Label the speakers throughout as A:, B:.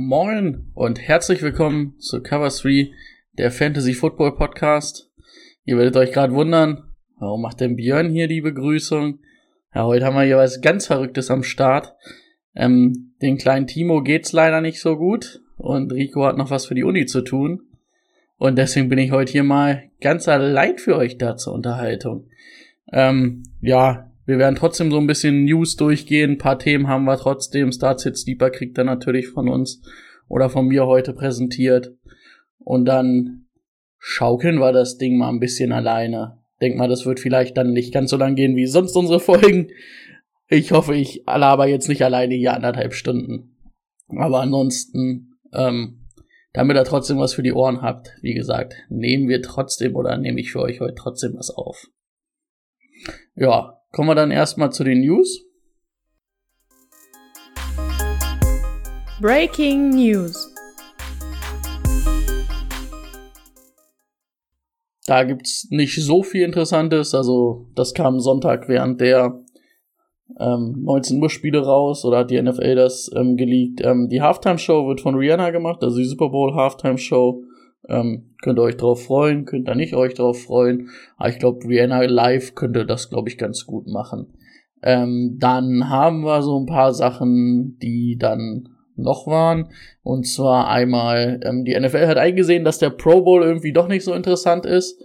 A: Moin und herzlich willkommen zu Cover 3, der Fantasy Football Podcast. Ihr werdet euch gerade wundern, warum macht denn Björn hier die Begrüßung? Ja, heute haben wir hier was ganz Verrücktes am Start. Ähm, den kleinen Timo geht's leider nicht so gut und Rico hat noch was für die Uni zu tun. Und deswegen bin ich heute hier mal ganz allein für euch da zur Unterhaltung. Ähm, ja, wir werden trotzdem so ein bisschen News durchgehen. Ein paar Themen haben wir trotzdem. Starts Hits Deeper kriegt er natürlich von uns oder von mir heute präsentiert. Und dann schaukeln wir das Ding mal ein bisschen alleine. Denk mal, das wird vielleicht dann nicht ganz so lang gehen wie sonst unsere Folgen. Ich hoffe, ich laber jetzt nicht alleine hier anderthalb Stunden. Aber ansonsten, ähm, damit ihr trotzdem was für die Ohren habt, wie gesagt, nehmen wir trotzdem oder nehme ich für euch heute trotzdem was auf. Ja, Kommen wir dann erstmal zu den News.
B: Breaking News.
A: Da gibt's nicht so viel Interessantes. Also, das kam Sonntag während der ähm, 19 Uhr Spiele raus oder hat die NFL das ähm, geleakt. Ähm, die Halftime Show wird von Rihanna gemacht, also die Super Bowl Halftime Show. Ähm, könnt ihr euch drauf freuen, könnt ihr nicht euch drauf freuen. Aber ich glaube, Vienna Live könnte das, glaube ich, ganz gut machen. Ähm, dann haben wir so ein paar Sachen, die dann noch waren. Und zwar einmal, ähm, die NFL hat eingesehen, dass der Pro Bowl irgendwie doch nicht so interessant ist.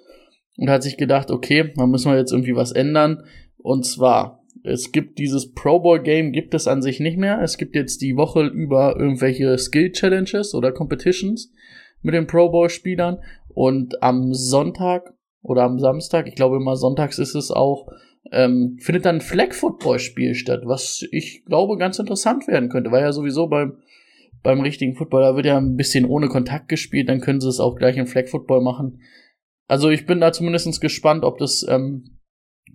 A: Und hat sich gedacht, okay, da müssen wir jetzt irgendwie was ändern. Und zwar, es gibt dieses Pro Bowl Game, gibt es an sich nicht mehr. Es gibt jetzt die Woche über irgendwelche Skill Challenges oder Competitions mit den Pro Bowl Spielern und am Sonntag oder am Samstag, ich glaube immer sonntags ist es auch, ähm, findet dann ein Flag Football Spiel statt, was ich glaube ganz interessant werden könnte, weil ja sowieso beim beim richtigen Football, da wird ja ein bisschen ohne Kontakt gespielt, dann können sie es auch gleich im Flag Football machen. Also ich bin da zumindest gespannt, ob das ähm,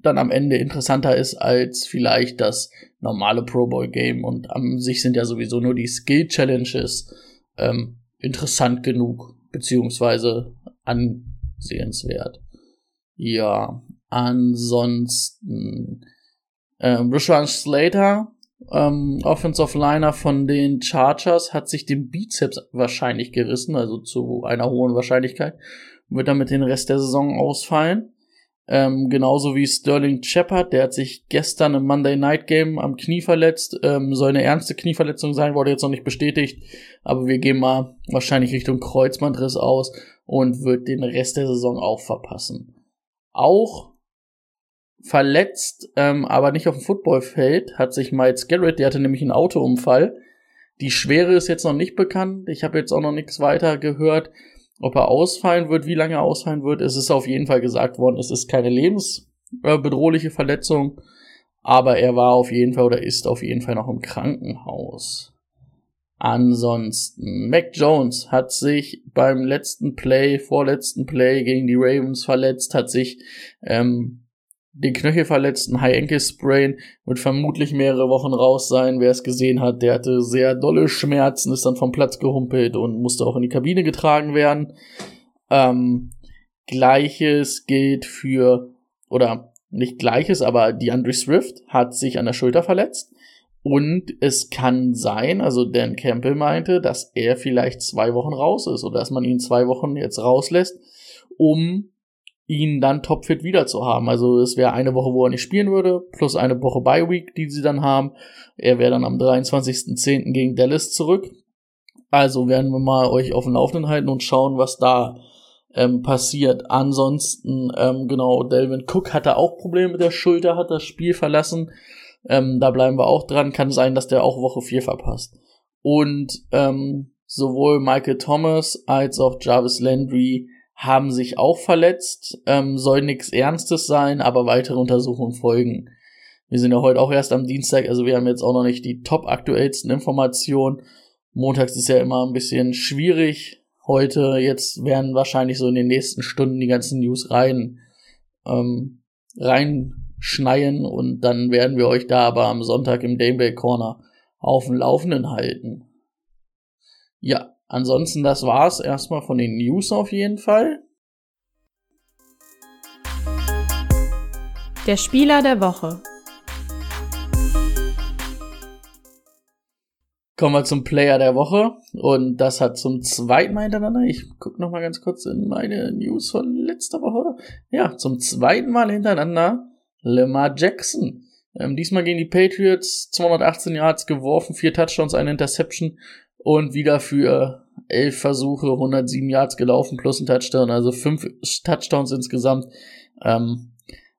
A: dann am Ende interessanter ist als vielleicht das normale Pro Bowl Game und an sich sind ja sowieso nur die Skill Challenges ähm, interessant genug, beziehungsweise ansehenswert. Ja, ansonsten ähm, Rashawn Slater, ähm, Offensive Liner von den Chargers, hat sich den Bizeps wahrscheinlich gerissen, also zu einer hohen Wahrscheinlichkeit, wird damit den Rest der Saison ausfallen. Ähm, genauso wie Sterling Shepard, der hat sich gestern im Monday Night Game am Knie verletzt. Ähm, soll eine ernste Knieverletzung sein, wurde jetzt noch nicht bestätigt. Aber wir gehen mal wahrscheinlich Richtung Kreuzbandriss aus und wird den Rest der Saison auch verpassen. Auch verletzt, ähm, aber nicht auf dem Footballfeld, hat sich Miles Garrett, der hatte nämlich einen Autounfall. Die Schwere ist jetzt noch nicht bekannt. Ich habe jetzt auch noch nichts weiter gehört. Ob er ausfallen wird, wie lange er ausfallen wird, es ist auf jeden Fall gesagt worden, es ist keine lebensbedrohliche Verletzung, aber er war auf jeden Fall oder ist auf jeden Fall noch im Krankenhaus. Ansonsten, Mac Jones hat sich beim letzten Play, vorletzten Play gegen die Ravens verletzt, hat sich ähm, den Knöchel verletzten High Ankle Sprain, wird vermutlich mehrere Wochen raus sein. Wer es gesehen hat, der hatte sehr dolle Schmerzen, ist dann vom Platz gehumpelt und musste auch in die Kabine getragen werden. Ähm, Gleiches gilt für, oder nicht Gleiches, aber die Andre Swift hat sich an der Schulter verletzt. Und es kann sein, also Dan Campbell meinte, dass er vielleicht zwei Wochen raus ist oder dass man ihn zwei Wochen jetzt rauslässt, um ihn dann topfit wieder zu haben. Also es wäre eine Woche, wo er nicht spielen würde, plus eine Woche Bye Week, die sie dann haben. Er wäre dann am 23.10. gegen Dallas zurück. Also werden wir mal euch auf dem Laufenden halten und schauen, was da ähm, passiert. Ansonsten, ähm, genau, Delvin Cook hatte auch Probleme mit der Schulter, hat das Spiel verlassen. Ähm, da bleiben wir auch dran. Kann sein, dass der auch Woche 4 verpasst. Und ähm, sowohl Michael Thomas als auch Jarvis Landry haben sich auch verletzt. Ähm, soll nichts Ernstes sein, aber weitere Untersuchungen folgen. Wir sind ja heute auch erst am Dienstag, also wir haben jetzt auch noch nicht die top aktuellsten Informationen. Montags ist ja immer ein bisschen schwierig. Heute, jetzt werden wahrscheinlich so in den nächsten Stunden die ganzen News rein, ähm, reinschneien und dann werden wir euch da aber am Sonntag im Daybreak Corner auf dem Laufenden halten. Ja, ansonsten das war's erstmal von den News auf jeden Fall.
C: Der Spieler der Woche.
A: Kommen wir zum Player der Woche. Und das hat zum zweiten Mal hintereinander, ich gucke noch mal ganz kurz in meine News von letzter Woche. Ja, zum zweiten Mal hintereinander Lamar Jackson. Ähm, diesmal gegen die Patriots 218 Yards geworfen, vier Touchdowns, eine Interception und wieder für elf Versuche 107 Yards gelaufen plus ein Touchdown, also fünf Touchdowns insgesamt. Ähm,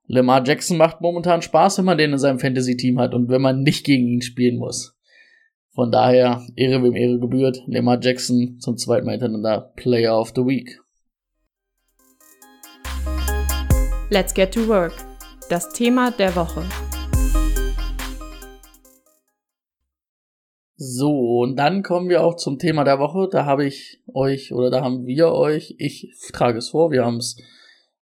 A: Lamar Jackson macht momentan Spaß, wenn man den in seinem Fantasy-Team hat und wenn man nicht gegen ihn spielen muss. Von daher, Ehre wem Ehre gebührt. Lamar Jackson zum zweiten Mal hintereinander Player of the Week.
C: Let's get to work. Das Thema der Woche.
A: So, und dann kommen wir auch zum Thema der Woche. Da habe ich euch, oder da haben wir euch, ich trage es vor, wir haben es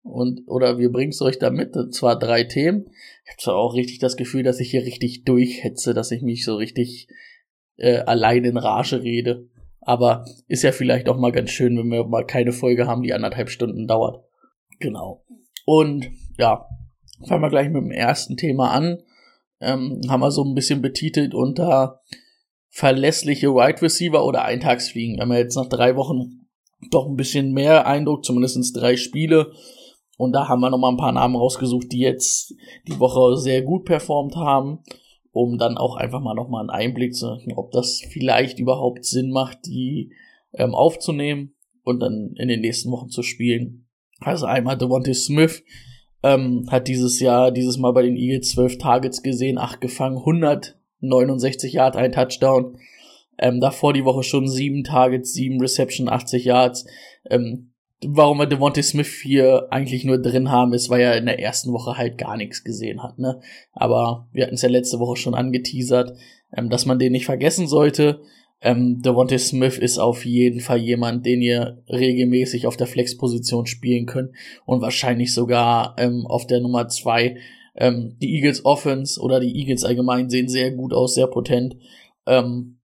A: und oder wir bringen es euch da mit. Zwar drei Themen. Ich habe zwar auch richtig das Gefühl, dass ich hier richtig durchhetze, dass ich mich so richtig äh, allein in Rage rede. Aber ist ja vielleicht auch mal ganz schön, wenn wir mal keine Folge haben, die anderthalb Stunden dauert. Genau. Und ja, fangen wir gleich mit dem ersten Thema an. Ähm, haben wir so ein bisschen betitelt unter verlässliche Wide Receiver oder Eintagsfliegen. Wir haben ja jetzt nach drei Wochen doch ein bisschen mehr Eindruck, zumindest drei Spiele. Und da haben wir nochmal ein paar Namen rausgesucht, die jetzt die Woche sehr gut performt haben, um dann auch einfach mal nochmal einen Einblick zu machen, ob das vielleicht überhaupt Sinn macht, die ähm, aufzunehmen und dann in den nächsten Wochen zu spielen. Also einmal Devontae Smith ähm, hat dieses Jahr, dieses Mal bei den Eagles zwölf Targets gesehen, acht gefangen, 169 Yards, ein Touchdown. Ähm, davor die Woche schon sieben Targets, sieben Reception, 80 Yards. Ähm, warum wir Devontae Smith hier eigentlich nur drin haben, ist, weil er in der ersten Woche halt gar nichts gesehen hat, ne? Aber wir hatten es ja letzte Woche schon angeteasert, ähm, dass man den nicht vergessen sollte. Ähm, Devontae Smith ist auf jeden Fall jemand, den ihr regelmäßig auf der Flexposition spielen könnt und wahrscheinlich sogar ähm, auf der Nummer zwei. Ähm, die Eagles Offense oder die Eagles allgemein sehen sehr gut aus, sehr potent. Ähm,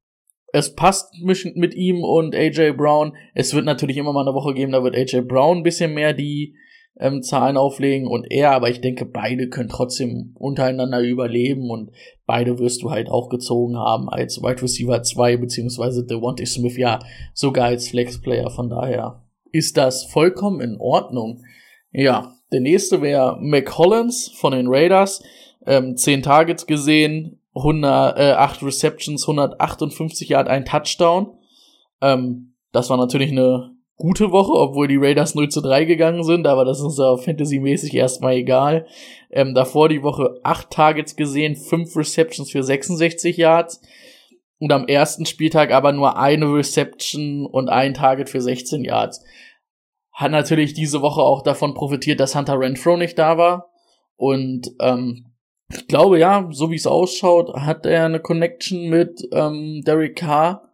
A: es passt mit ihm und AJ Brown. Es wird natürlich immer mal eine Woche geben, da wird AJ Brown ein bisschen mehr die ähm, Zahlen auflegen und er, aber ich denke, beide können trotzdem untereinander überleben und beide wirst du halt auch gezogen haben als Wide Receiver 2 beziehungsweise Devontae Smith ja sogar als Flex-Player. Von daher ist das vollkommen in Ordnung. Ja, der nächste wäre McCollins von den Raiders. Ähm, 10 Targets gesehen, 108 Receptions, 158 Yard, ein Touchdown. Ähm, das war natürlich eine gute Woche, obwohl die Raiders 0 zu 3 gegangen sind, aber das ist ja fantasymäßig erstmal egal. Ähm, davor die Woche 8 Targets gesehen, 5 Receptions für 66 Yards. Und am ersten Spieltag aber nur eine Reception und ein Target für 16 Yards. Hat natürlich diese Woche auch davon profitiert, dass Hunter Renfro nicht da war. Und ähm, ich glaube ja, so wie es ausschaut, hat er eine Connection mit ähm, Derek Carr,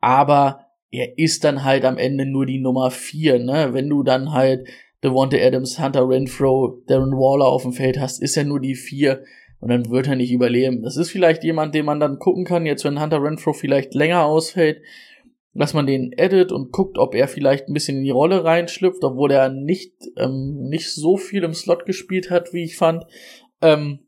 A: aber er ist dann halt am Ende nur die Nummer vier, ne? Wenn du dann halt Devonta Adams, Hunter Renfro, Darren Waller auf dem Feld hast, ist er nur die vier und dann wird er nicht überleben. Das ist vielleicht jemand, den man dann gucken kann, jetzt wenn Hunter Renfro vielleicht länger ausfällt, dass man den edit und guckt, ob er vielleicht ein bisschen in die Rolle reinschlüpft, obwohl er nicht, ähm, nicht so viel im Slot gespielt hat, wie ich fand. Ähm,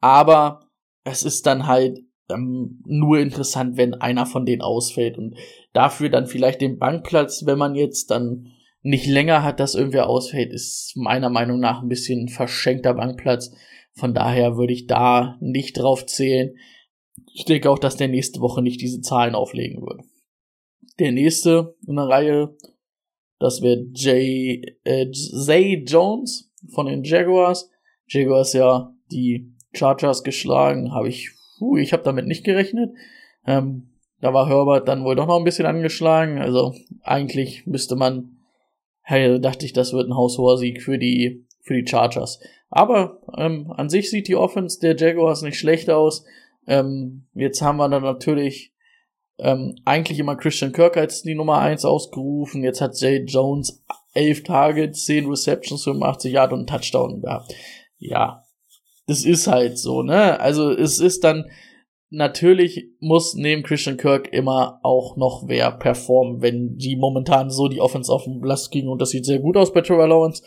A: aber es ist dann halt ähm, nur interessant, wenn einer von denen ausfällt und dafür dann vielleicht den Bankplatz, wenn man jetzt dann nicht länger hat, dass irgendwer ausfällt, ist meiner Meinung nach ein bisschen verschenkter Bankplatz. Von daher würde ich da nicht drauf zählen. Ich denke auch, dass der nächste Woche nicht diese Zahlen auflegen würde. Der nächste in der Reihe, das wäre Jay, äh, Zay Jones von den Jaguars. Jaguars ja die Chargers geschlagen, habe ich, puh, ich habe damit nicht gerechnet. Ähm, da war Herbert dann wohl doch noch ein bisschen angeschlagen. Also eigentlich müsste man, hey, dachte ich, das wird ein haushoher Sieg für die, für die Chargers. Aber ähm, an sich sieht die Offense der Jaguars nicht schlecht aus. Ähm, jetzt haben wir dann natürlich ähm, eigentlich immer Christian Kirk als die Nummer eins ausgerufen. Jetzt hat Jay Jones elf Targets, zehn Receptions, 85 Yard und einen Touchdown gehabt. Ja, das ist halt so, ne? Also es ist dann natürlich muss neben Christian Kirk immer auch noch wer performen, wenn die momentan so die Offense auf den Blast ging und das sieht sehr gut aus bei Trevor Lawrence.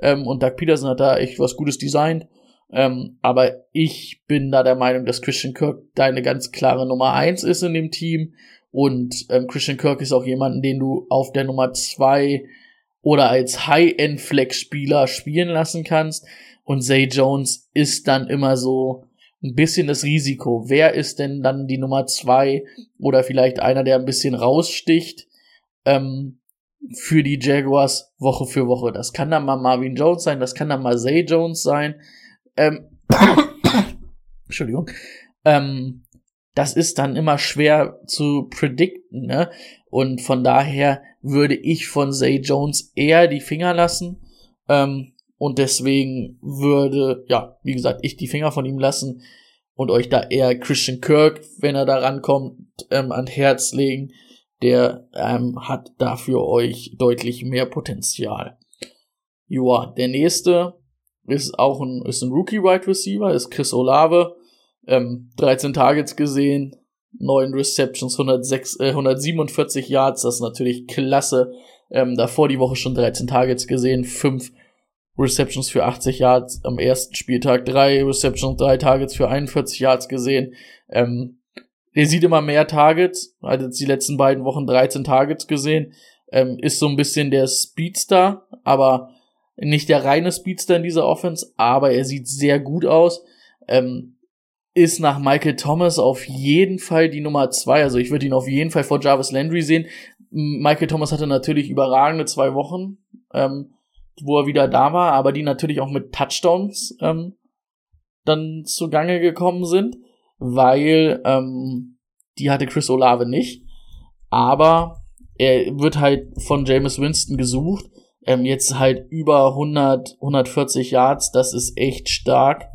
A: Ähm, und Doug Peterson hat da echt was Gutes designt. Ähm, aber ich bin da der Meinung, dass Christian Kirk da eine ganz klare Nummer eins ist in dem Team. Und ähm, Christian Kirk ist auch jemanden, den du auf der Nummer zwei oder als High-End-Flex-Spieler spielen lassen kannst. Und Zay Jones ist dann immer so ein bisschen das Risiko. Wer ist denn dann die Nummer zwei oder vielleicht einer, der ein bisschen raussticht ähm, für die Jaguars Woche für Woche? Das kann dann mal Marvin Jones sein, das kann dann mal Zay Jones sein. Ähm, Entschuldigung. Ähm, das ist dann immer schwer zu predikten, ne? Und von daher würde ich von Zay Jones eher die Finger lassen. Ähm, und deswegen würde, ja, wie gesagt, ich die Finger von ihm lassen und euch da eher Christian Kirk, wenn er da rankommt, ähm, an Herz legen. Der ähm, hat dafür euch deutlich mehr Potenzial. Joa, der nächste ist auch ein, ist ein Rookie Wide Receiver, ist Chris Olave. Ähm, 13 Targets gesehen, 9 Receptions, 106, äh, 147 Yards, das ist natürlich klasse. Ähm, davor die Woche schon 13 Targets gesehen, 5 Receptions für 80 Yards am ersten Spieltag, drei Receptions, drei Targets für 41 Yards gesehen. Ähm, der sieht immer mehr Targets, hat jetzt die letzten beiden Wochen 13 Targets gesehen, ähm, ist so ein bisschen der Speedster, aber nicht der reine Speedster in dieser Offense, aber er sieht sehr gut aus. Ähm, ist nach Michael Thomas auf jeden Fall die Nummer zwei. Also ich würde ihn auf jeden Fall vor Jarvis Landry sehen. Michael Thomas hatte natürlich überragende zwei Wochen. Ähm, wo er wieder da war, aber die natürlich auch mit Touchdowns ähm, dann zugange gekommen sind, weil ähm, die hatte Chris Olave nicht. Aber er wird halt von James Winston gesucht. Ähm, jetzt halt über 100, 140 Yards, das ist echt stark.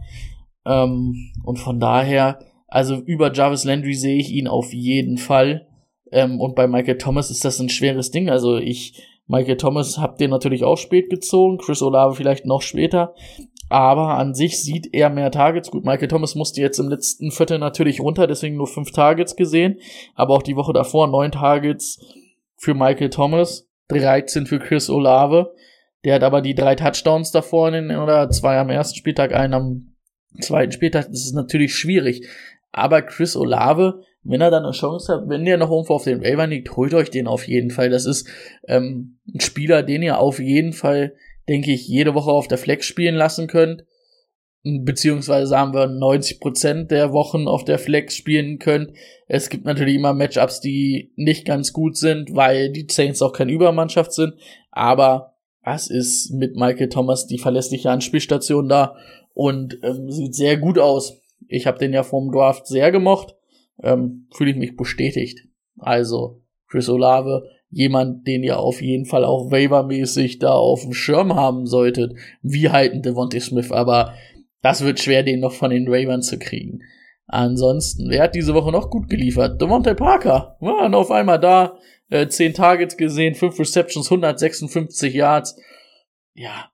A: Ähm, und von daher, also über Jarvis Landry sehe ich ihn auf jeden Fall. Ähm, und bei Michael Thomas ist das ein schweres Ding. Also ich Michael Thomas habt ihr natürlich auch spät gezogen, Chris Olave vielleicht noch später. Aber an sich sieht er mehr Targets. Gut, Michael Thomas musste jetzt im letzten Viertel natürlich runter, deswegen nur fünf Targets gesehen. Aber auch die Woche davor neun Targets für Michael Thomas, 13 für Chris Olave. Der hat aber die drei Touchdowns davor in den, oder zwei am ersten Spieltag, einen am zweiten Spieltag. Das ist natürlich schwierig. Aber Chris Olave wenn er dann eine Chance hat, wenn der noch irgendwo auf den Waiver liegt, holt euch den auf jeden Fall. Das ist ähm, ein Spieler, den ihr auf jeden Fall, denke ich, jede Woche auf der Flex spielen lassen könnt. Beziehungsweise haben wir 90% der Wochen auf der Flex spielen könnt. Es gibt natürlich immer Matchups, die nicht ganz gut sind, weil die Saints auch keine Übermannschaft sind. Aber was ist mit Michael Thomas die verlässliche Anspielstation da und ähm, sieht sehr gut aus. Ich habe den ja vom Draft sehr gemocht ähm, fühle ich mich bestätigt. Also Chris Olave, jemand, den ihr auf jeden Fall auch waivermäßig da auf dem Schirm haben solltet, wie halt ein Devontae Smith, aber das wird schwer, den noch von den Ravens zu kriegen. Ansonsten, wer hat diese Woche noch gut geliefert? Devontae Parker, waren auf einmal da, äh, 10 Targets gesehen, 5 Receptions, 156 Yards. Ja,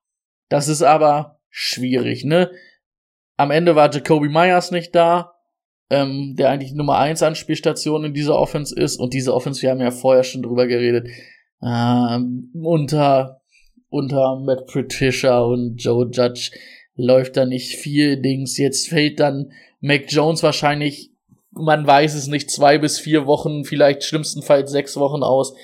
A: das ist aber schwierig, ne? Am Ende war Jacoby Myers nicht da, ähm, der eigentlich Nummer 1 Anspielstation in dieser Offense ist. Und diese Offense, wir haben ja vorher schon drüber geredet, ähm, unter, unter Matt Patricia und Joe Judge läuft da nicht viel Dings. Jetzt fällt dann Mac Jones wahrscheinlich, man weiß es nicht, zwei bis vier Wochen, vielleicht schlimmstenfalls sechs Wochen aus.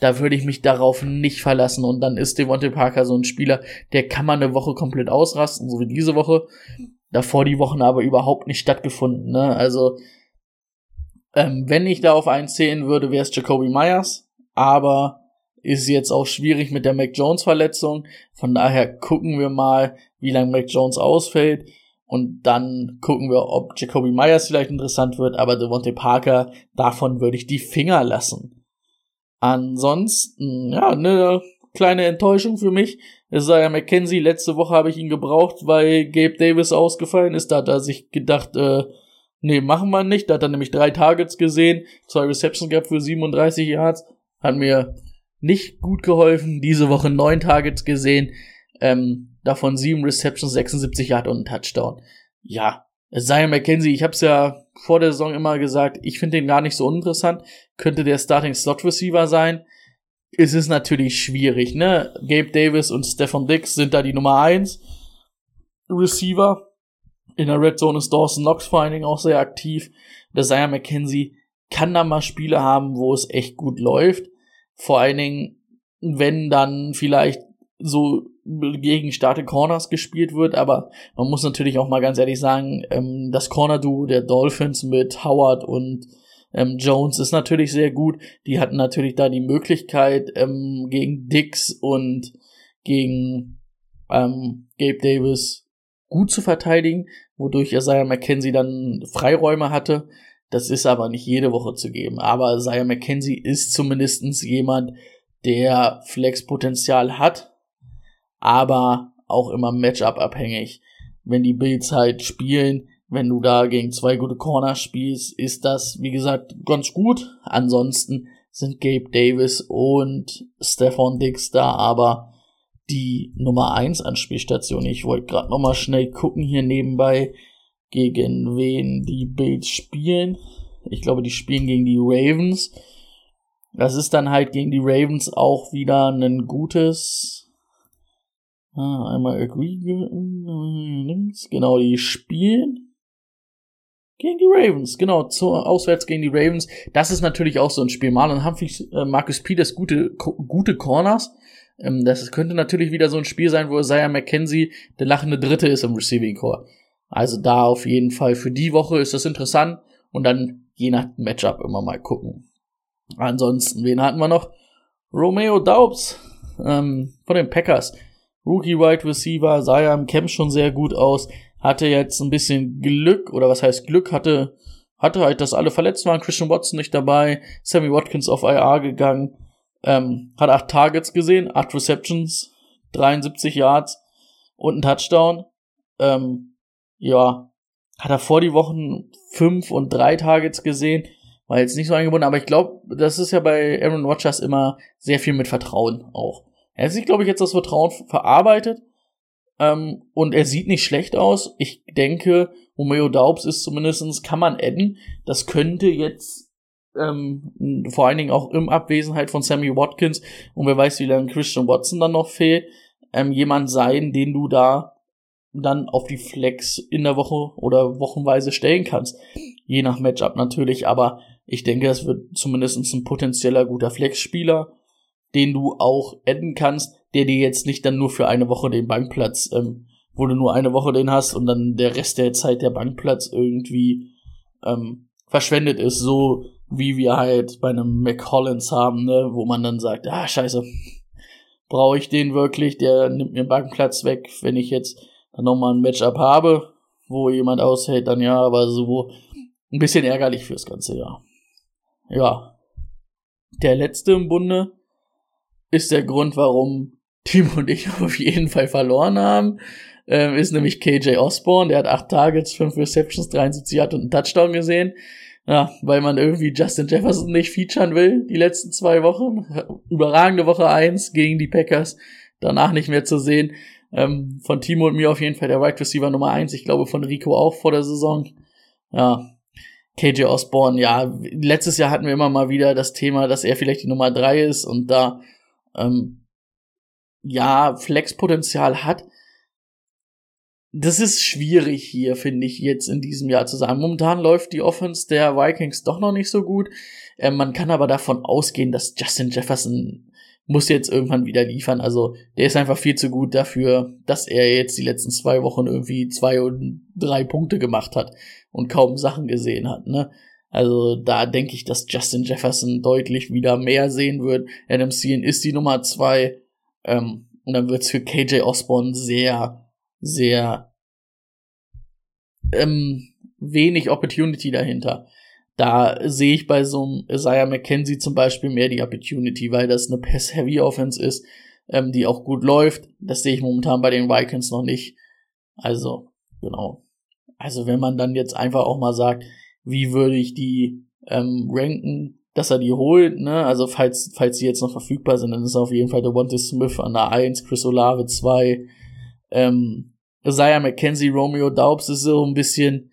A: Da würde ich mich darauf nicht verlassen. Und dann ist Devontae Parker so ein Spieler, der kann man eine Woche komplett ausrasten, so wie diese Woche davor die Wochen aber überhaupt nicht stattgefunden. Ne? Also, ähm, wenn ich da auf einen zählen würde, wäre es Jacoby Myers, aber ist jetzt auch schwierig mit der Mac Jones Verletzung. Von daher gucken wir mal, wie lange Mac Jones ausfällt. Und dann gucken wir, ob Jacoby Myers vielleicht interessant wird, aber Devontae Parker, davon würde ich die Finger lassen. Ansonsten, ja, eine kleine Enttäuschung für mich. Isaiah McKenzie, letzte Woche habe ich ihn gebraucht, weil Gabe Davis ausgefallen ist. Da hat er sich gedacht, äh, nee, machen wir nicht. Da hat er nämlich drei Targets gesehen, zwei Receptions gehabt für 37 Yards. Hat mir nicht gut geholfen. Diese Woche neun Targets gesehen, ähm, davon sieben Receptions, 76 Yards und ein Touchdown. Ja, Zion McKenzie, ich habe es ja vor der Saison immer gesagt, ich finde den gar nicht so uninteressant. Könnte der Starting Slot Receiver sein. Es ist natürlich schwierig, ne? Gabe Davis und Stefan Dix sind da die Nummer eins Receiver. In der Red Zone ist Dawson Knox vor allen Dingen auch sehr aktiv. Der Zion McKenzie kann da mal Spiele haben, wo es echt gut läuft. Vor allen Dingen, wenn dann vielleicht so gegen starke Corners gespielt wird, aber man muss natürlich auch mal ganz ehrlich sagen, ähm, das Corner-Duo der Dolphins mit Howard und ähm, Jones ist natürlich sehr gut. Die hatten natürlich da die Möglichkeit, ähm, gegen Dix und gegen ähm, Gabe Davis gut zu verteidigen, wodurch Isaiah McKenzie dann Freiräume hatte. Das ist aber nicht jede Woche zu geben. Aber Isaiah McKenzie ist zumindestens jemand, der Flexpotenzial hat, aber auch immer Matchup abhängig. Wenn die Bills halt spielen, wenn du da gegen zwei gute Corner spielst, ist das, wie gesagt, ganz gut. Ansonsten sind Gabe Davis und Stefan Dix da aber die Nummer 1 Anspielstation. Ich wollte gerade nochmal schnell gucken hier nebenbei, gegen wen die Bills spielen. Ich glaube, die spielen gegen die Ravens. Das ist dann halt gegen die Ravens auch wieder ein gutes. Ah, einmal agree links. Genau, die spielen gegen die Ravens. Genau, zu, auswärts gegen die Ravens. Das ist natürlich auch so ein Spiel. Marlon Humphries, äh, Marcus Peters gute, gute Corners. Ähm, das könnte natürlich wieder so ein Spiel sein, wo Isaiah McKenzie der lachende Dritte ist im Receiving Core. Also da auf jeden Fall für die Woche ist das interessant und dann je nach Matchup immer mal gucken. Ansonsten, wen hatten wir noch? Romeo Daubs ähm, von den Packers. Rookie Wide Receiver, sah ja im Camp schon sehr gut aus, hatte jetzt ein bisschen Glück, oder was heißt Glück, hatte, hatte halt, dass alle verletzt waren, Christian Watson nicht dabei, Sammy Watkins auf IR gegangen, ähm, hat acht Targets gesehen, acht Receptions, 73 Yards und ein Touchdown. Ähm, ja, hat er vor die Wochen fünf und drei Targets gesehen, war jetzt nicht so eingebunden, aber ich glaube, das ist ja bei Aaron Rodgers immer sehr viel mit Vertrauen auch. Er hat sich, glaube ich, jetzt das Vertrauen verarbeitet ähm, und er sieht nicht schlecht aus. Ich denke, Romeo Daubs ist zumindestens kann man adden. Das könnte jetzt ähm, vor allen Dingen auch im Abwesenheit von Sammy Watkins und wer weiß, wie lange Christian Watson dann noch fehlt, ähm, jemand sein, den du da dann auf die Flex in der Woche oder wochenweise stellen kannst. Je nach Matchup natürlich, aber ich denke, es wird zumindest ein potenzieller guter Flex-Spieler, den du auch adden kannst, der dir jetzt nicht dann nur für eine Woche den Bankplatz, ähm, wo du nur eine Woche den hast und dann der Rest der Zeit der Bankplatz irgendwie ähm, verschwendet ist, so wie wir halt bei einem McCollins haben, ne, wo man dann sagt, ah, scheiße, brauche ich den wirklich, der nimmt mir Bankplatz weg, wenn ich jetzt dann nochmal ein Matchup habe, wo jemand aushält, dann ja, aber so ein bisschen ärgerlich fürs ganze Jahr. Ja. Der letzte im Bunde ist der Grund, warum Timo und ich auf jeden Fall verloren haben. Ähm, ist nämlich KJ Osborne, der hat acht Targets, fünf Receptions, 73 hat und einen Touchdown gesehen. Ja, weil man irgendwie Justin Jefferson nicht featuren will, die letzten zwei Wochen. Überragende Woche eins gegen die Packers, danach nicht mehr zu sehen. Ähm, von Timo und mir auf jeden Fall der Wide Receiver Nummer eins. Ich glaube von Rico auch vor der Saison. Ja, KJ Osborne, ja, letztes Jahr hatten wir immer mal wieder das Thema, dass er vielleicht die Nummer drei ist und da ähm, ja Flexpotenzial hat. Das ist schwierig hier, finde ich, jetzt in diesem Jahr zu sagen. Momentan läuft die Offense der Vikings doch noch nicht so gut. Ähm, man kann aber davon ausgehen, dass Justin Jefferson muss jetzt irgendwann wieder liefern. Also der ist einfach viel zu gut dafür, dass er jetzt die letzten zwei Wochen irgendwie zwei und drei Punkte gemacht hat und kaum Sachen gesehen hat, ne? Also da denke ich, dass Justin Jefferson deutlich wieder mehr sehen wird. Adam Thielen ist die Nummer zwei. Ähm, und dann wird's für KJ Osborne sehr, sehr ähm, wenig Opportunity dahinter. Da sehe ich bei so einem Isaiah McKenzie zum Beispiel mehr die Opportunity, weil das eine Pass-Heavy-Offense ist, ähm, die auch gut läuft. Das sehe ich momentan bei den Vikings noch nicht. Also, genau. Also wenn man dann jetzt einfach auch mal sagt, wie würde ich die ähm, ranken, dass er die holt, ne? Also falls, falls sie jetzt noch verfügbar sind, dann ist auf jeden Fall der Devonta Smith an der 1, Chris Olave 2, ähm, Isaiah McKenzie, Romeo Daubs ist so ein bisschen,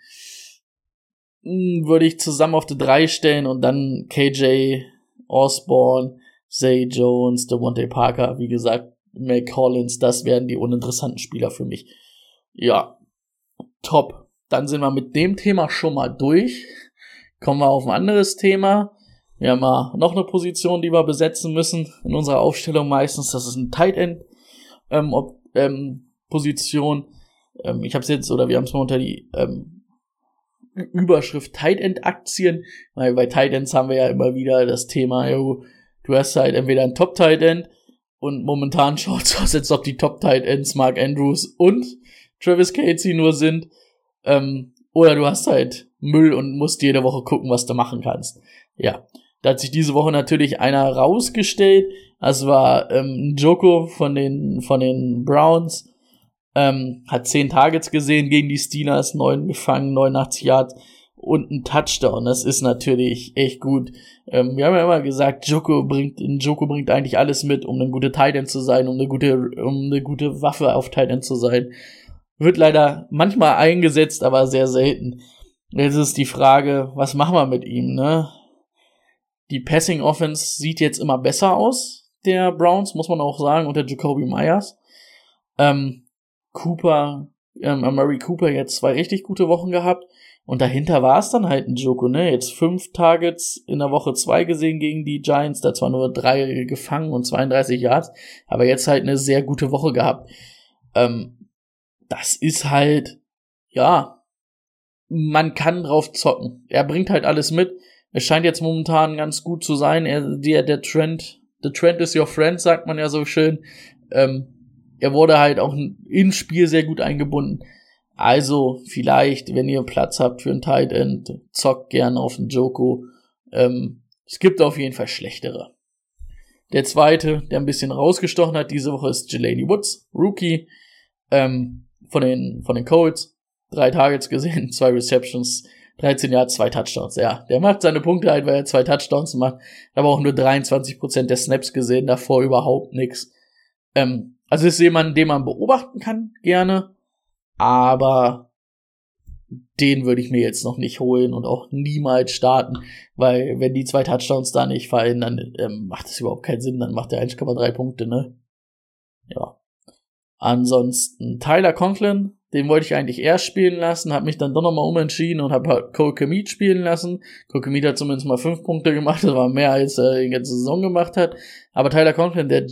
A: hm, würde ich zusammen auf die 3 stellen und dann KJ Osborne, Zay Jones, Devontae Parker, wie gesagt, Mel Collins, das werden die uninteressanten Spieler für mich. Ja, top. Dann sind wir mit dem Thema schon mal durch. Kommen wir auf ein anderes Thema. Wir haben mal noch eine Position, die wir besetzen müssen in unserer Aufstellung meistens. Das ist ein Tight End ähm, ob, ähm, Position. Ähm, ich habe es jetzt oder wir haben es mal unter die ähm, Überschrift Tight End Aktien, weil bei Tight Ends haben wir ja immer wieder das Thema, yo, du hast halt entweder ein Top Tight End und momentan schaut es aus, als ob die Top Tight Ends Mark Andrews und Travis Casey nur sind. Ähm, oder du hast halt Müll und musst jede Woche gucken, was du machen kannst. Ja. Da hat sich diese Woche natürlich einer rausgestellt. Das war ähm, Joko von den, von den Browns. Ähm, hat 10 Targets gesehen gegen die Steelers, 9 gefangen, 89 Yards und ein Touchdown. Das ist natürlich echt gut. Ähm, wir haben ja immer gesagt, Joko bringt, Joko bringt eigentlich alles mit, um eine gute Titan zu sein, um eine gute, um eine gute Waffe auf Titan zu sein. Wird leider manchmal eingesetzt, aber sehr selten. Jetzt ist die Frage, was machen wir mit ihm, ne? Die Passing Offense sieht jetzt immer besser aus, der Browns, muss man auch sagen, unter Jacoby Myers. Ähm, Cooper, ähm, Murray Cooper jetzt zwei richtig gute Wochen gehabt. Und dahinter war es dann halt ein Joko, ne? Jetzt fünf Targets in der Woche zwei gesehen gegen die Giants, da zwar nur drei gefangen und 32 Yards, aber jetzt halt eine sehr gute Woche gehabt. Ähm, das ist halt, ja, man kann drauf zocken. Er bringt halt alles mit es scheint jetzt momentan ganz gut zu sein. Er, der, der Trend, the Trend is your friend, sagt man ja so schön. Ähm, er wurde halt auch ins Spiel sehr gut eingebunden. Also, vielleicht, wenn ihr Platz habt für ein Tight End, zockt gern auf den Joko. Ähm, es gibt auf jeden Fall schlechtere. Der zweite, der ein bisschen rausgestochen hat diese Woche, ist Jelani Woods, Rookie, ähm, von den, von den Colts. Drei Targets gesehen, zwei Receptions, 13 Jahre, zwei Touchdowns. Ja, der macht seine Punkte halt, weil er zwei Touchdowns macht. Aber auch nur 23% der Snaps gesehen, davor überhaupt nix. Ähm, also ist jemand, den man beobachten kann, gerne. Aber den würde ich mir jetzt noch nicht holen und auch niemals starten, weil wenn die zwei Touchdowns da nicht fallen, dann ähm, macht es überhaupt keinen Sinn, dann macht er 1,3 Punkte, ne? Ja. Ansonsten Tyler Conklin, den wollte ich eigentlich erst spielen lassen, habe mich dann doch nochmal umentschieden und habe halt Cole Kokemeet spielen lassen. Cole Kokemeet hat zumindest mal fünf Punkte gemacht, das war mehr als er die ganze Saison gemacht hat. Aber Tyler Conklin, der,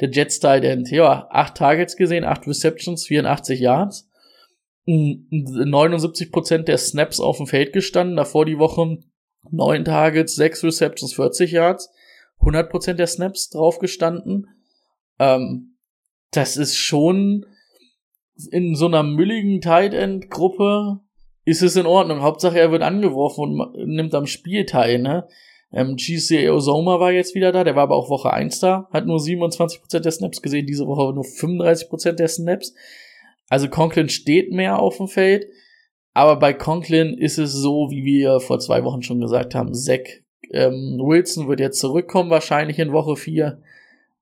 A: der Jets Tight End, ja, acht Targets gesehen, acht Receptions, 84 Yards. 79% der Snaps auf dem Feld gestanden, davor die Woche neun Targets, sechs Receptions, 40 Yards, 100% der Snaps drauf gestanden. Ähm, das ist schon in so einer mülligen Tight End Gruppe ist es in Ordnung. Hauptsache er wird angeworfen und nimmt am Spiel teil, ne? Ähm, GC Ozoma war jetzt wieder da, der war aber auch Woche 1 da, hat nur 27% der Snaps gesehen, diese Woche nur 35% der Snaps. Also Conklin steht mehr auf dem Feld, aber bei Conklin ist es so, wie wir vor zwei Wochen schon gesagt haben, Zach ähm, Wilson wird jetzt zurückkommen, wahrscheinlich in Woche 4.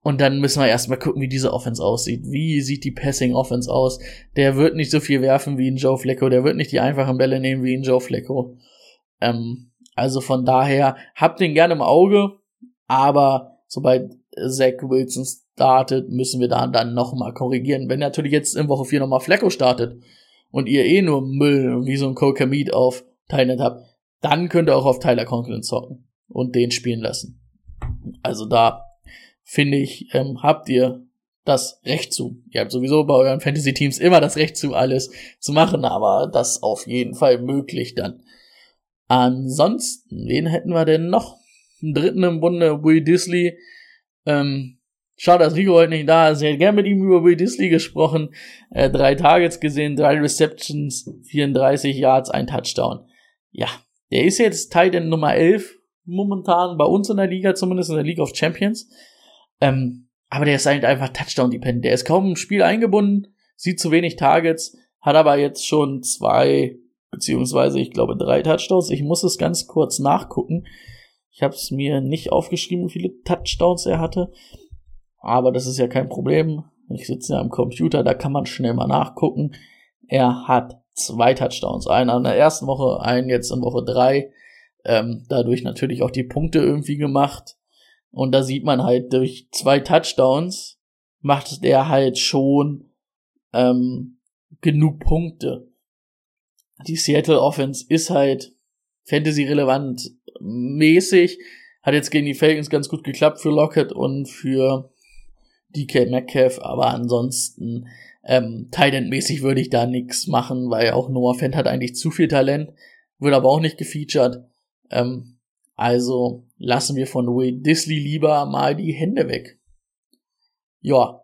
A: Und dann müssen wir erstmal gucken, wie diese Offense aussieht. Wie sieht die Passing Offense aus? Der wird nicht so viel werfen wie ein Joe Flecko. Der wird nicht die einfachen Bälle nehmen wie ein Joe Flecko. Ähm, also von daher, habt den gerne im Auge. Aber sobald Zach Wilson startet, müssen wir da dann nochmal korrigieren. Wenn natürlich jetzt in Woche 4 nochmal Flecko startet und ihr eh nur Müll wie so ein Cole Kamid auf Thailand habt, dann könnt ihr auch auf Tyler Conklin zocken und den spielen lassen. Also da finde ich, ähm, habt ihr das Recht zu. Ihr habt sowieso bei euren Fantasy-Teams immer das Recht zu, alles zu machen, aber das auf jeden Fall möglich dann. Ansonsten, wen hätten wir denn noch? Einen dritten im Bunde, Will Disley. Ähm, schade, dass Rico heute nicht da ist. Ich hätte gerne mit ihm über Will Disley gesprochen. Äh, drei Targets gesehen, drei Receptions, 34 Yards, ein Touchdown. Ja, der ist jetzt Titan Nummer 11 momentan bei uns in der Liga, zumindest in der League of Champions. Ähm, aber der ist halt einfach Touchdown-dependent. Der ist kaum im Spiel eingebunden, sieht zu wenig Targets, hat aber jetzt schon zwei beziehungsweise ich glaube drei Touchdowns. Ich muss es ganz kurz nachgucken. Ich habe es mir nicht aufgeschrieben, wie viele Touchdowns er hatte, aber das ist ja kein Problem. Ich sitze ja am Computer, da kann man schnell mal nachgucken. Er hat zwei Touchdowns, einen in der ersten Woche, einen jetzt in Woche drei. Ähm, dadurch natürlich auch die Punkte irgendwie gemacht. Und da sieht man halt, durch zwei Touchdowns macht der halt schon ähm, genug Punkte. Die Seattle Offense ist halt Fantasy-relevant mäßig. Hat jetzt gegen die Falcons ganz gut geklappt für Lockett und für DK Metcalf, aber ansonsten ähm, Titan-mäßig würde ich da nichts machen, weil auch Noah Fent hat eigentlich zu viel Talent, wird aber auch nicht gefeatured. Ähm, also lassen wir von Will Disley lieber mal die Hände weg. Ja,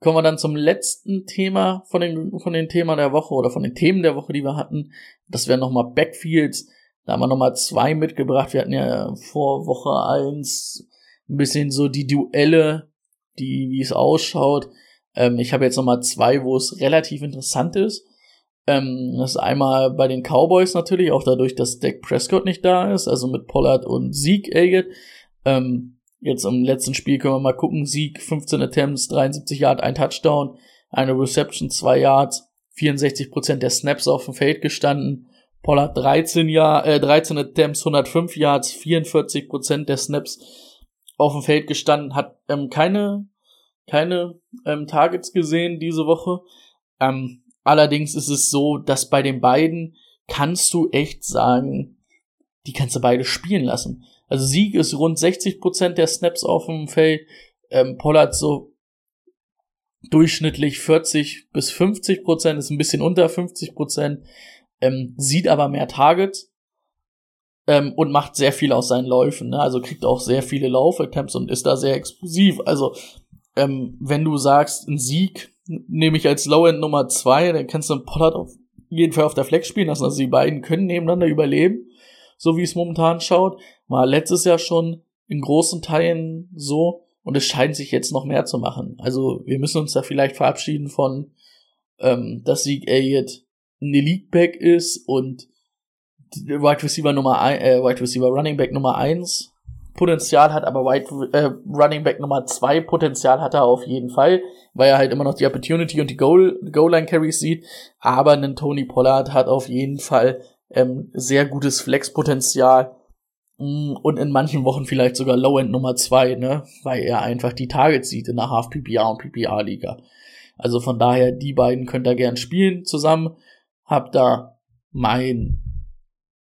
A: kommen wir dann zum letzten Thema von den, von den Themen der Woche oder von den Themen der Woche, die wir hatten. Das wären nochmal Backfields. Da haben wir nochmal zwei mitgebracht. Wir hatten ja vor Woche eins ein bisschen so die Duelle, die, wie es ausschaut. Ähm, ich habe jetzt nochmal zwei, wo es relativ interessant ist. Ähm, das ist einmal bei den Cowboys natürlich, auch dadurch, dass Dak Prescott nicht da ist, also mit Pollard und Zeke Elliott. Ähm, jetzt im letzten Spiel können wir mal gucken. Sieg, 15 Attempts, 73 Yard, ein Touchdown, eine Reception, 2 Yards, 64% der Snaps auf dem Feld gestanden. Pollard 13 Jahr, äh, 13 Attempts, 105 Yards, 44% der Snaps auf dem Feld gestanden, hat ähm, keine keine ähm, Targets gesehen diese Woche. Ähm, allerdings ist es so, dass bei den beiden kannst du echt sagen, die kannst du beide spielen lassen. Also Sieg ist rund 60% der Snaps auf dem Feld, ähm, Pollard so durchschnittlich 40 bis 50% ist ein bisschen unter 50% ähm, sieht aber mehr Targets ähm, und macht sehr viel aus seinen Läufen. Ne? Also kriegt auch sehr viele Laufattempts und ist da sehr explosiv. Also ähm, wenn du sagst, ein Sieg nehme ich als Low-End Nummer zwei, dann kannst du einen Pollard auf jeden Fall auf der Flex spielen lassen. Also die beiden können nebeneinander überleben, so wie es momentan schaut. War letztes Jahr schon in großen Teilen so und es scheint sich jetzt noch mehr zu machen. Also wir müssen uns da vielleicht verabschieden von, ähm, dass Sieg Elliott ein Elite-Back ist und Wide Receiver Nummer ein, äh, Wide Receiver Running Back Nummer eins Potenzial hat, aber Wide äh, Running Back Nummer zwei Potenzial hat er auf jeden Fall, weil er halt immer noch die Opportunity und die Goal Goal Line Carries sieht. Aber ein Tony Pollard hat auf jeden Fall ähm, sehr gutes Flex-Potenzial mm, und in manchen Wochen vielleicht sogar Low End Nummer zwei, ne, weil er einfach die Targets sieht in der Half PPA und PPA Liga. Also von daher die beiden könnt ihr gern spielen zusammen. Habt da mein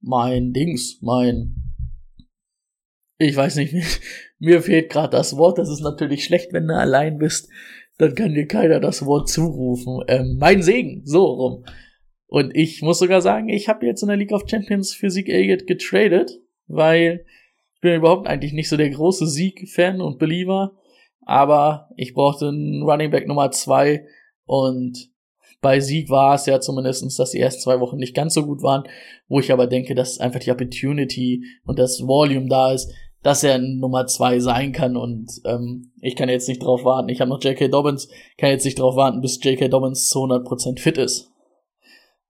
A: mein Dings, mein ich weiß nicht, mir fehlt gerade das Wort. Das ist natürlich schlecht, wenn du allein bist. Dann kann dir keiner das Wort zurufen. Ähm, mein Segen, so rum. Und ich muss sogar sagen, ich habe jetzt in der League of Champions für Sieg Elliott getradet, weil ich bin überhaupt eigentlich nicht so der große Sieg-Fan und Believer. Aber ich brauchte einen Running Back Nummer zwei und bei Sieg war es ja zumindestens, dass die ersten zwei Wochen nicht ganz so gut waren, wo ich aber denke, dass einfach die Opportunity und das Volume da ist, dass er Nummer zwei sein kann und ähm, ich kann jetzt nicht drauf warten. Ich habe noch J.K. Dobbins, kann jetzt nicht drauf warten, bis J.K. Dobbins zu 100% fit ist.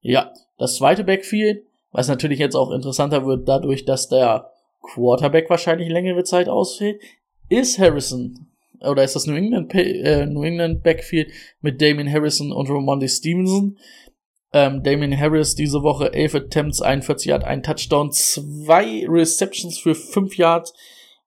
A: Ja, das zweite Backfield, was natürlich jetzt auch interessanter wird, dadurch, dass der Quarterback wahrscheinlich längere Zeit ausfällt, ist Harrison. Oder ist das New England, äh, New England Backfield mit Damien Harrison und Ramondi Stevenson. Ähm, Damien Harris diese Woche 11 Attempts, 41 Yards, ein Touchdown, zwei Receptions für 5 Yards,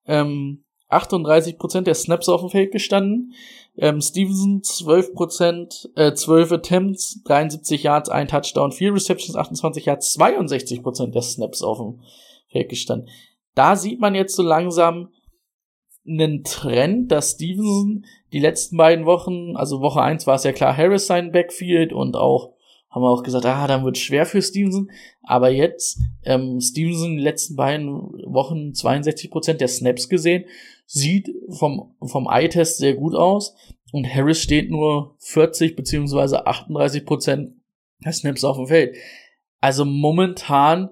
A: ähm, 38% der Snaps auf dem Feld gestanden. Ähm, Stevenson 12%, äh, 12 Attempts, 73 Yards, ein Touchdown, 4 Receptions, 28 Yards, 62% der Snaps auf dem Feld gestanden. Da sieht man jetzt so langsam einen Trend, dass Stevenson die letzten beiden Wochen, also Woche 1 war es ja klar Harris sein Backfield und auch haben wir auch gesagt, ah, dann wird schwer für Stevenson. Aber jetzt, ähm, Stevenson die letzten beiden Wochen 62% der Snaps gesehen, sieht vom, vom Eye-Test sehr gut aus. Und Harris steht nur 40 beziehungsweise 38% der Snaps auf dem Feld. Also momentan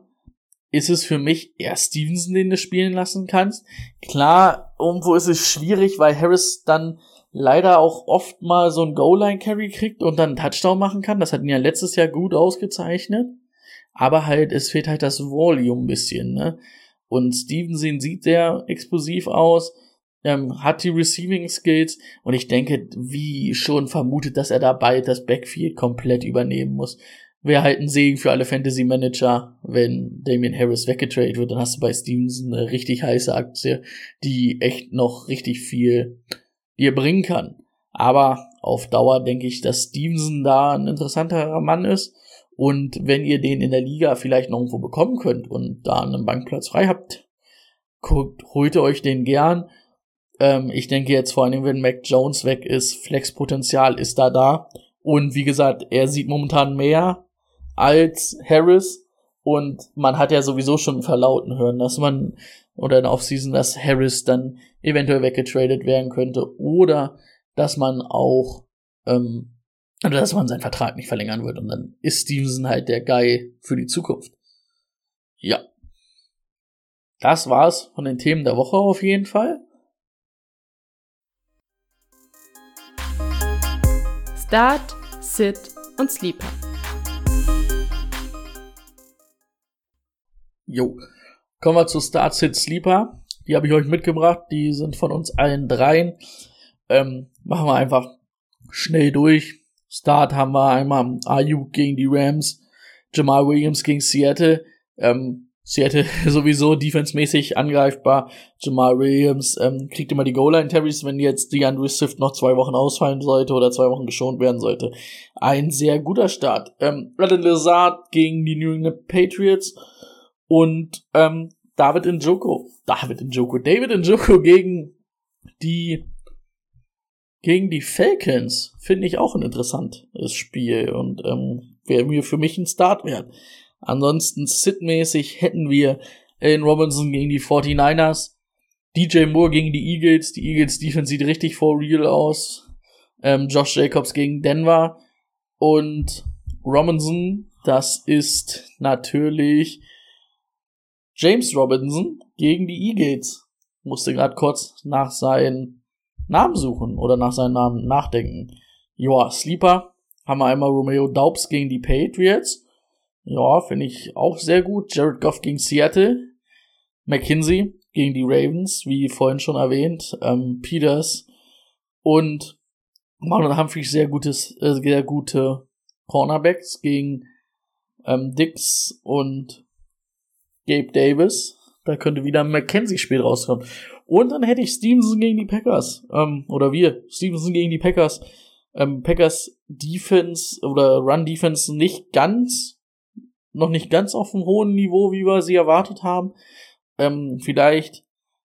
A: ist es für mich eher Stevenson, den du spielen lassen kannst. Klar, irgendwo ist es schwierig, weil Harris dann leider auch oft mal so ein Goal-Line-Carry kriegt und dann einen Touchdown machen kann. Das hat ihn ja letztes Jahr gut ausgezeichnet. aber halt, es fehlt halt das Volume ein bisschen, ne? Und Stevenson sieht sehr explosiv aus, ähm, hat die Receiving Skills und ich denke, wie schon vermutet, dass er da bald das Backfield komplett übernehmen muss. Wäre halt ein Segen für alle Fantasy Manager, wenn Damian Harris weggetradet wird, dann hast du bei Stevenson eine richtig heiße Aktie, die echt noch richtig viel dir bringen kann. Aber auf Dauer denke ich, dass Stevenson da ein interessanterer Mann ist und wenn ihr den in der Liga vielleicht noch irgendwo bekommen könnt und da einen Bankplatz frei habt, guckt, holt euch den gern. Ähm, ich denke jetzt vor allem, wenn Mac Jones weg ist, Flexpotenzial ist da da. Und wie gesagt, er sieht momentan mehr als Harris. Und man hat ja sowieso schon verlauten hören, dass man, oder in Offseason, dass Harris dann eventuell weggetradet werden könnte. Oder dass man auch ähm, oder dass man seinen Vertrag nicht verlängern wird und dann ist Stevenson halt der Guy für die Zukunft. Ja. Das war's von den Themen der Woche auf jeden Fall.
C: Start, Sit und Sleeper.
A: Jo. Kommen wir zu Start, Sit, Sleeper. Die habe ich euch mitgebracht. Die sind von uns allen dreien. Ähm, machen wir einfach schnell durch. Start haben wir einmal Ayuk gegen die Rams, Jamal Williams gegen Seattle. Ähm, Seattle sowieso defensemäßig angreifbar. Jamal Williams ähm, kriegt immer die Goal-Line-Terries, wenn jetzt DeAndre Swift noch zwei Wochen ausfallen sollte oder zwei Wochen geschont werden sollte. Ein sehr guter Start. Ähm, Alan Lazard gegen die New England Patriots und ähm, David Njoko. David Njoko. David Njoko gegen die gegen die Falcons finde ich auch ein interessantes Spiel und ähm, wäre mir für mich ein Start wert. Ansonsten sitmäßig hätten wir Allen Robinson gegen die 49ers, DJ Moore gegen die Eagles. Die Eagles Defense sieht richtig for real aus. Ähm, Josh Jacobs gegen Denver und Robinson, das ist natürlich James Robinson gegen die Eagles. Musste gerade kurz nach seinen Namen suchen oder nach seinem Namen nachdenken. Ja, Sleeper haben wir einmal Romeo Daubs gegen die Patriots. Ja, finde ich auch sehr gut. Jared Goff gegen Seattle. McKinsey gegen die Ravens, wie vorhin schon erwähnt. Ähm, Peters und Marlon Humphreys sehr gutes, äh, sehr gute Cornerbacks gegen ähm, Dix und Gabe Davis. Da könnte wieder ein McKenzie-Spiel rauskommen. Und dann hätte ich Stevenson gegen die Packers. Ähm, oder wir. Stevenson gegen die Packers. Ähm, Packers Defense oder Run Defense nicht ganz, noch nicht ganz auf dem hohen Niveau, wie wir sie erwartet haben. Ähm, vielleicht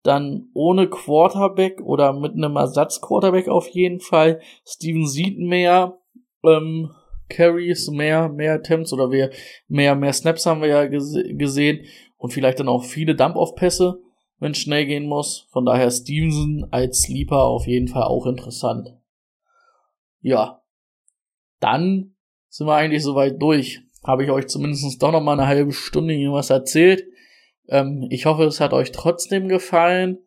A: dann ohne Quarterback oder mit einem Ersatz-Quarterback auf jeden Fall. Steven mehr ähm, Carries, mehr, mehr Attempts oder mehr, mehr, mehr Snaps haben wir ja gese gesehen und vielleicht dann auch viele Dump-Off-Pässe wenn es schnell gehen muss. Von daher Stevenson als Sleeper auf jeden Fall auch interessant. Ja. Dann sind wir eigentlich soweit durch. Habe ich euch zumindest doch noch mal eine halbe Stunde irgendwas erzählt. Ähm, ich hoffe, es hat euch trotzdem gefallen.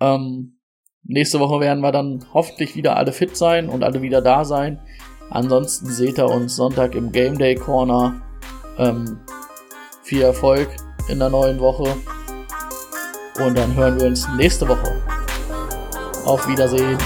A: Ähm, nächste Woche werden wir dann hoffentlich wieder alle fit sein und alle wieder da sein. Ansonsten seht ihr uns Sonntag im Game Day Corner. Ähm, viel Erfolg in der neuen Woche. Und dann hören wir uns nächste Woche. Auf Wiedersehen.